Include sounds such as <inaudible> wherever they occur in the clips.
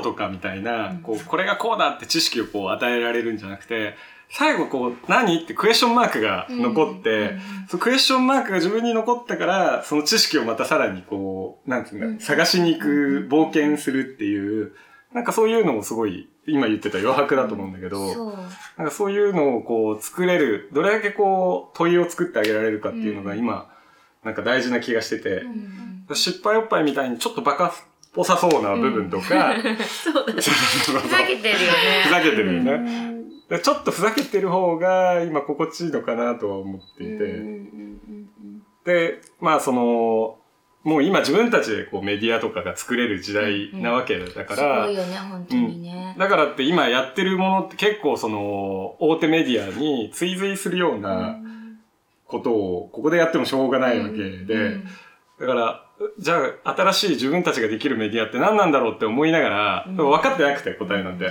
ロとかみたいな、こう、これがこうだって知識をこう与えられるんじゃなくて、最後こう、何ってクエスチョンマークが残って、そのクエスチョンマークが自分に残ったから、その知識をまたさらにこう、なんていうん。だ、探しに行く、冒険するっていう、なんかそういうのもすごい、今言ってた余白だと思うんだけど、なんかそういうのをこう作れる、どれだけこう問いを作ってあげられるかっていうのが今、なんか大事な気がしてて、失敗おっぱいみたいにちょっとバカっぽさそうな部分とか、<laughs> そうだね。ふざけてるよね。ふざけてるよね。ちょっとふざけてる方が今心地いいのかなとは思っていて。で、まあその、もう今自分たちでこうメディアとかが作れる時代なわけだから。うんうん、すごいよね、本当にね、うん、だからって今やってるものって結構その大手メディアに追随するようなことをここでやってもしょうがないわけで、だから、じゃあ新しい自分たちができるメディアって何なんだろうって思いながら、分かってなくて答えなんて。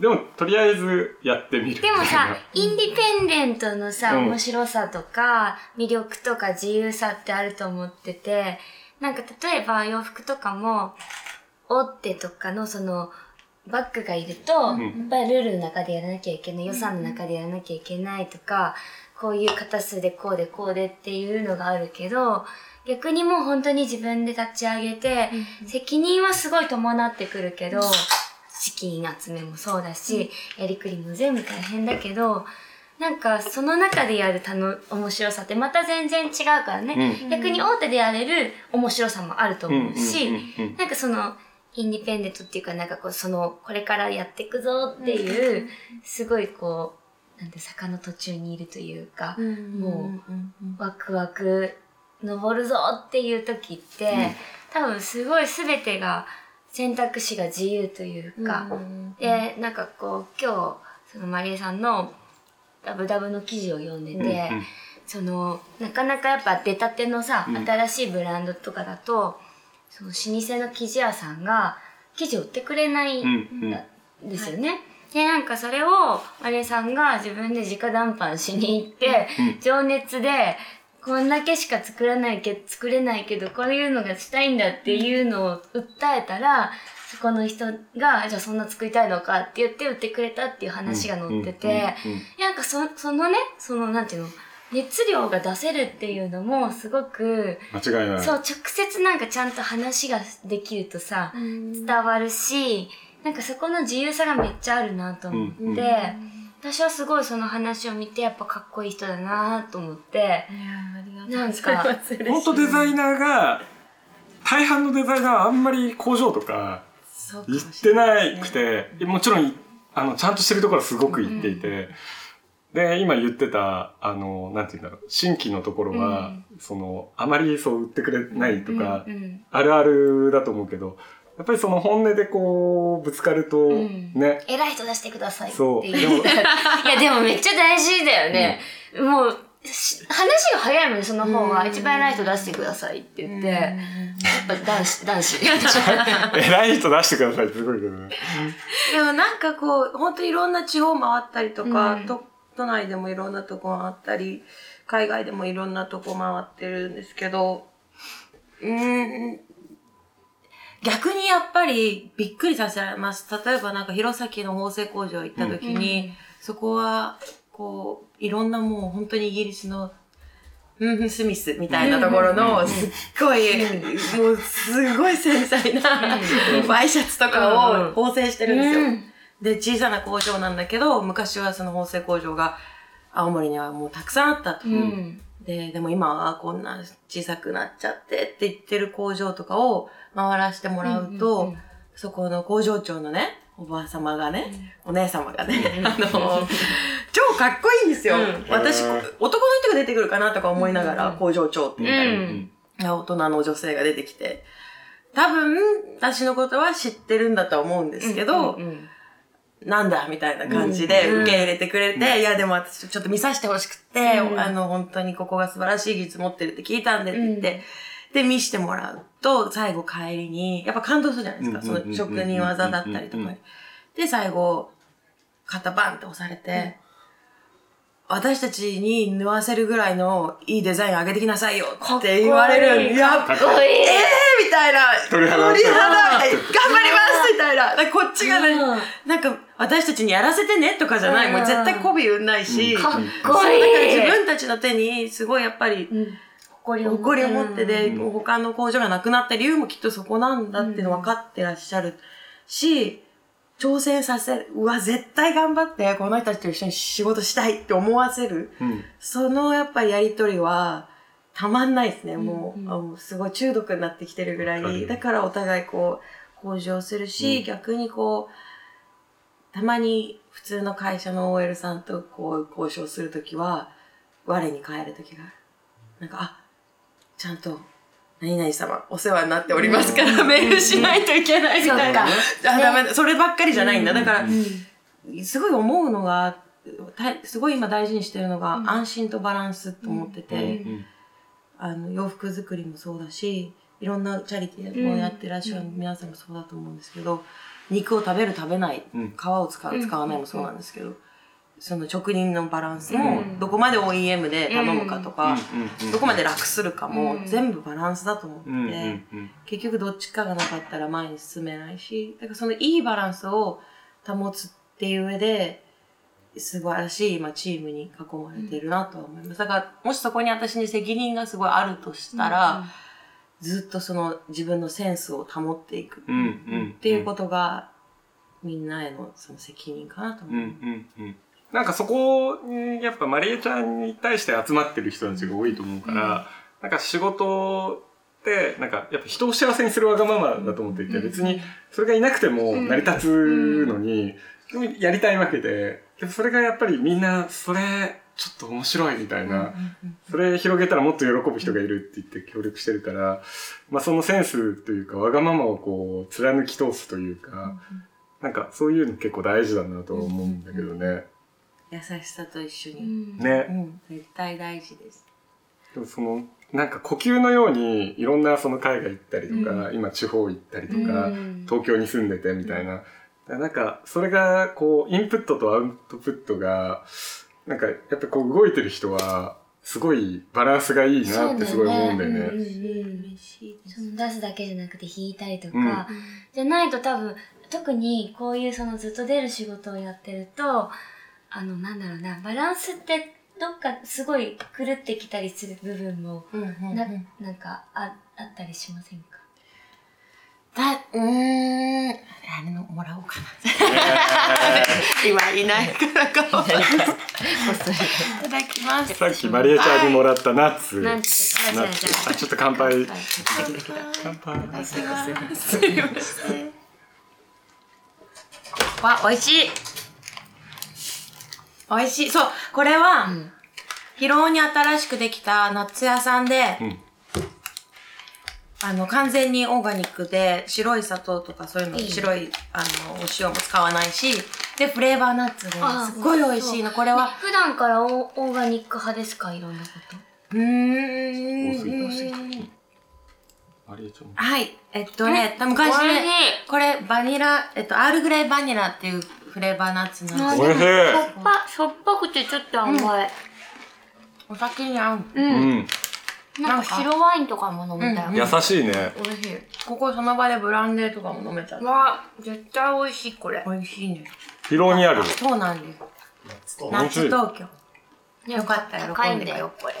でも、とりあえずやってみる。でもさ、インディペンデントのさ、面白さとか、魅力とか自由さってあると思ってて、なんか例えば洋服とかも、大手とかのその、バッグがいると、やっぱりルールの中でやらなきゃいけない、予算の中でやらなきゃいけないとか、こういう型数でこうでこうでっていうのがあるけど、逆にもう本当に自分で立ち上げて、責任はすごい伴ってくるけど、資金集めもそうだし、やりくりも全部大変だけど、なんかその中でやるたの面白さってまた全然違うからね、うん、逆に大手でやれる面白さもあると思うし、なんかそのインディペンデントっていうかなんかこうそのこれからやっていくぞっていう、すごいこう、なんて坂の途中にいるというか、もうワクワク登るぞっていう時って、多分すごい全てが選択肢が自由というか、で、なんかこう、今日、そのマリエさんのダブダブの記事を読んでて、うんうん、その、なかなかやっぱ出たてのさ、うん、新しいブランドとかだと、その老舗の生地屋さんが生地を売ってくれないんですよね。うんうんで、なんかそれを、マリエさんが自分で直談判しに行って、うん、情熱で、こんだけしか作らないけ、作れないけど、こういうのがしたいんだっていうのを訴えたら、そこの人が、じゃあそんな作りたいのかって言って売ってくれたっていう話が載ってて、なんかそ、そのね、その、なんていうの、熱量が出せるっていうのもすごく、間違いない。そう、直接なんかちゃんと話ができるとさ、伝わるし、なんかそこの自由さがめっちゃあるなと思って、うんうん。私はすごいその話を見てやっぱかっこいい人だなと思って。なんか、<laughs> 本当デザイナーが、大半のデザイナーはあんまり工場とか行ってなくて、ね、もちろん、あの、ちゃんとしてるところはすごく行っていて、うん。で、今言ってた、あの、なんて言うんだろう、新規のところは、うん、その、あまりそう売ってくれないとか、うんうん、あるあるだと思うけど、やっぱりその本音でこう、ぶつかると、ね、うん、偉い人出してくださいそう。<laughs> いや、でもめっちゃ大事だよね。うん、もう、話が早いもんね、その方が。一番偉い人出してくださいって言って。やっぱ男子、男子。<laughs> 偉い人出してくださいってすごいけどね。でもなんかこう、本当いろんな地方回ったりとか、うん、都都内でもいろんなとこ回ったり、海外でもいろんなとこ回ってるんですけど、うん、逆にやっぱりびっくりさせられます。例えばなんか弘前の縫製工場行った時に、うん、そこは、こう、いろんなもう本当にイギリスのうん、スミスみたいなところの、すっごい、もうすごい繊細なワイシャツとかを縫製してるんですよ。で、小さな工場なんだけど、昔はその縫製工場が青森にはもうたくさんあったと。うん、で、でも今はこんな小さくなっちゃってって言ってる工場とかを回らせてもらうと、うんうんうん、そこの工場長のね、おばあ様がね、うん、お姉様がね、<laughs> あの、超かっこいいんですよ。うん、私、男の人が出てくるかなとか思いながら、工場長って言ったり、大人の女性が出てきて、多分、私のことは知ってるんだと思うんですけど、うんうんうんなんだみたいな感じで受け入れてくれて、うん、いやでも私ちょっと見させてほしくて、うん、あの本当にここが素晴らしい技術持ってるって聞いたんでって言って、うん、で見してもらうと、最後帰りに、やっぱ感動するじゃないですか、その職人技だったりとかで、最後、肩バンって押されて、私たちに縫わせるぐらいのいいデザイン上げてきなさいよって言われる。かっこいい。ええー、みたいな。鳥肌。鳥肌。頑張たいな。だからこっちがね、うんなんか私たちにやらせてねとかじゃない。もう絶対媚び売んないし。うんかっこいい。だから自分たちの手にすごいやっぱりうん誇りを誇りを持ってで、うん他の工場がなくなった理由もきっとそこなんだっていうの分かってらっしゃるし、挑戦させる。うわ、絶対頑張って、この人たちと一緒に仕事したいって思わせる。うん。そのやっぱりやりとりは、たまんないですね。もう、うんうんあもうすごい中毒になってきてるぐらい。だからお互いこう、向上するし、うん。逆にこう、たまに普通の会社の OL さんとこう交渉するときは、我に返るときがある。なんか、あ、ちゃんと、何々様、お世話になっておりますから、メールしないといけないみたいな。あ、ダメだ。そればっかりじゃないんだ。だから、うん。すごい思うのが、たすごい今大事にしてるのが、うん。安心とバランスと思ってて、うん。あの洋服作りもそうだしいろんなチャリティーもやってらっしゃる皆さんもそうだと思うんですけど、肉を食べる食べない、うん。皮を使う使わないもそうなんですけど、その職人のバランスも、うん。どこまで OEM で頼むかとか、うん。どこまで楽するかも、うん。全部バランスだと思って結局どっちかがなかったら前に進めないし、だからそのいいバランスを保つっていう上で、素晴らしい今チームに囲まれてるなとは思います。だからもしそこに私に責任がすごいあるとしたら、ずっとその自分のセンスを保っていくうんうんっていうことが、みんなへのその責任かなと思う。うんうんうん。なんかそこにやっぱマリエちゃんに対して集まってる人たちが多いと思うから、なんか仕事ってなんかやっぱ人を幸せにするわがままだと思っていて、うん。別にそれがいなくても成り立つのに、やりたいわけでそれがやっぱりみんなそれちょっと面白いみたいな、それ広げたらもっと喜ぶ人がいるって言って協力してるから、まあそのセンスというかわがままをこう貫き通すというか、なんかそういうの結構大事だなとは思うんだけどね。優しさと一緒うに。んね。う。ん、絶対大事です。でもそのなんか呼吸のようにいろんなその海外行ったりとか、今地方行ったりとか、うん。東京に住んでてみたいな、なんかそれがこうインプットとアウトプットがなんかやっぱこう動いてる人はすごいバランスがいいなってすごい思うんだよね。うんうんうん。嬉しい。です。その出すだけじゃなくて弾いたりとか、うん。じゃないと多分特にこういうそのずっと出る仕事をやってるとあのなんだろうなバランスってどっかすごい狂ってきたりする部分もうんうんうん。な,、なんかああったりしませんか？だ、うーん、あれのもらおうかな。<laughs> 今いないからかわいい。いただきます。さっきマリエちゃんにもらったナッツ。ナッツ。ナッツ。あ、ちょっと乾杯。乾杯。いただきます。すいません。わ、美味しい。美味しい。そう、これは、広尾に新しくできたナッツ屋さん。で、うん。あの、完全にオーガニックで、白い砂糖とかそういうの、いい白い、あの、お塩も使わないし、で、フレーバーナッツであすっごい美味しいの。これは、普段からオオーガニック派ですか？いろんなこと。うー多すぎん。はい。えっとね、昔ね、これバニラ、えっと、アールグレイバニラっていうフレーバーナッツなんです。おい。しょっぱしょっぱくてちょっと甘い、お酒に合う。うん。うん。なんか白ワインとかも飲めたよ、うん優しいね。美味しいここその場でブランデーとかも飲めちゃう。わ絶対美味しいこれ美味しいね。広尾にある。そうなんです。夏。東京。よかったら高いんだ喜んでよこれ <laughs>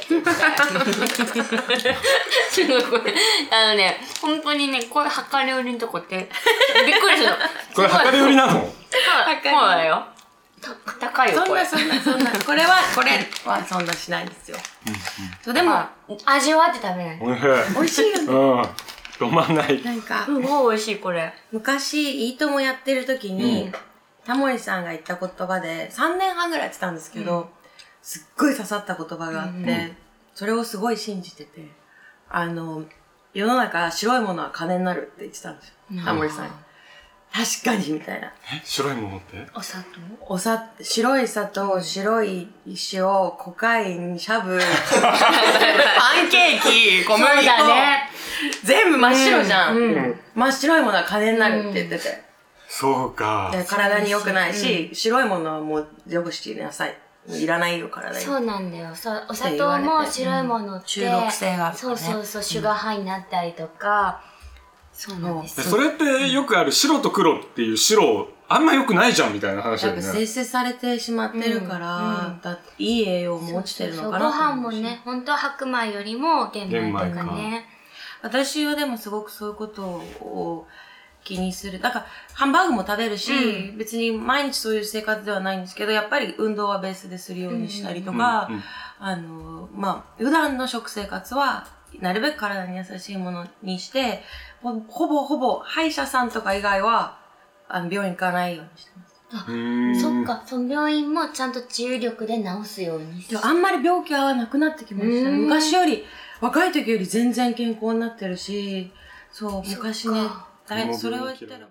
すごいこれあのね本当にねこれ量り売りのとこってびっくりするの <laughs> これ量り売りなの？そうだよた高いよこれそんなそんなそんな。これは、これはそんなしないですよ。そう、でも、あ味わって食べないおいしい。美味しいよね。うん。止まんない。なんかす、ごい美味しいこれ昔、いいともやってる時に、うんタモリさんが言った言葉で、3年半ぐらいやってたんですけど、すっごい刺さった言葉があって、それをすごい信じてて、あの、世の中白いものは金になるって言ってたんですよ。タモリさんに。確かに、みたいな。え？白いものって？お砂糖？おさ、白い砂糖、白い石をコカイン、シャブ、<laughs> パンケーキ、小そう麦粉、だね全部真っ白じゃん。うん。うん。真っ白いものは金になるって言ってて。そうか。で体に良くないし、白いものはもう除くしてなさい。いらないよ、体に。そうなんだよ。そうお砂糖も白いものって、中毒性があね。そうそうそうシュガーハイになったりとか、そうなんですでそれってよくある白と黒っていう白、あんま良くないじゃんみたいな話だよね。生成されてしまってるから、うんうんだっていい栄養も落ちてるのかなご飯もね、本当は白米よりも玄米とかね。私はでもすごくそういうことを気にする。だから、ハンバーグも食べるし、う別に毎日そういう生活ではないんですけど、やっぱり運動はベースでするようにしたりとか、うんうんあの、まあ、普段の食生活は、なるべく体に優しいものにして、ほほぼほぼ歯医者さんとか以外は、あの、病院行かないようにしてます。うーん。そっか、その病院もちゃんと治癒力で治すようにし。てあんまり病気はなくなってきました。ね。うん。昔より、若い時より全然健康になってるし、そう、昔ねだいそれを言ったら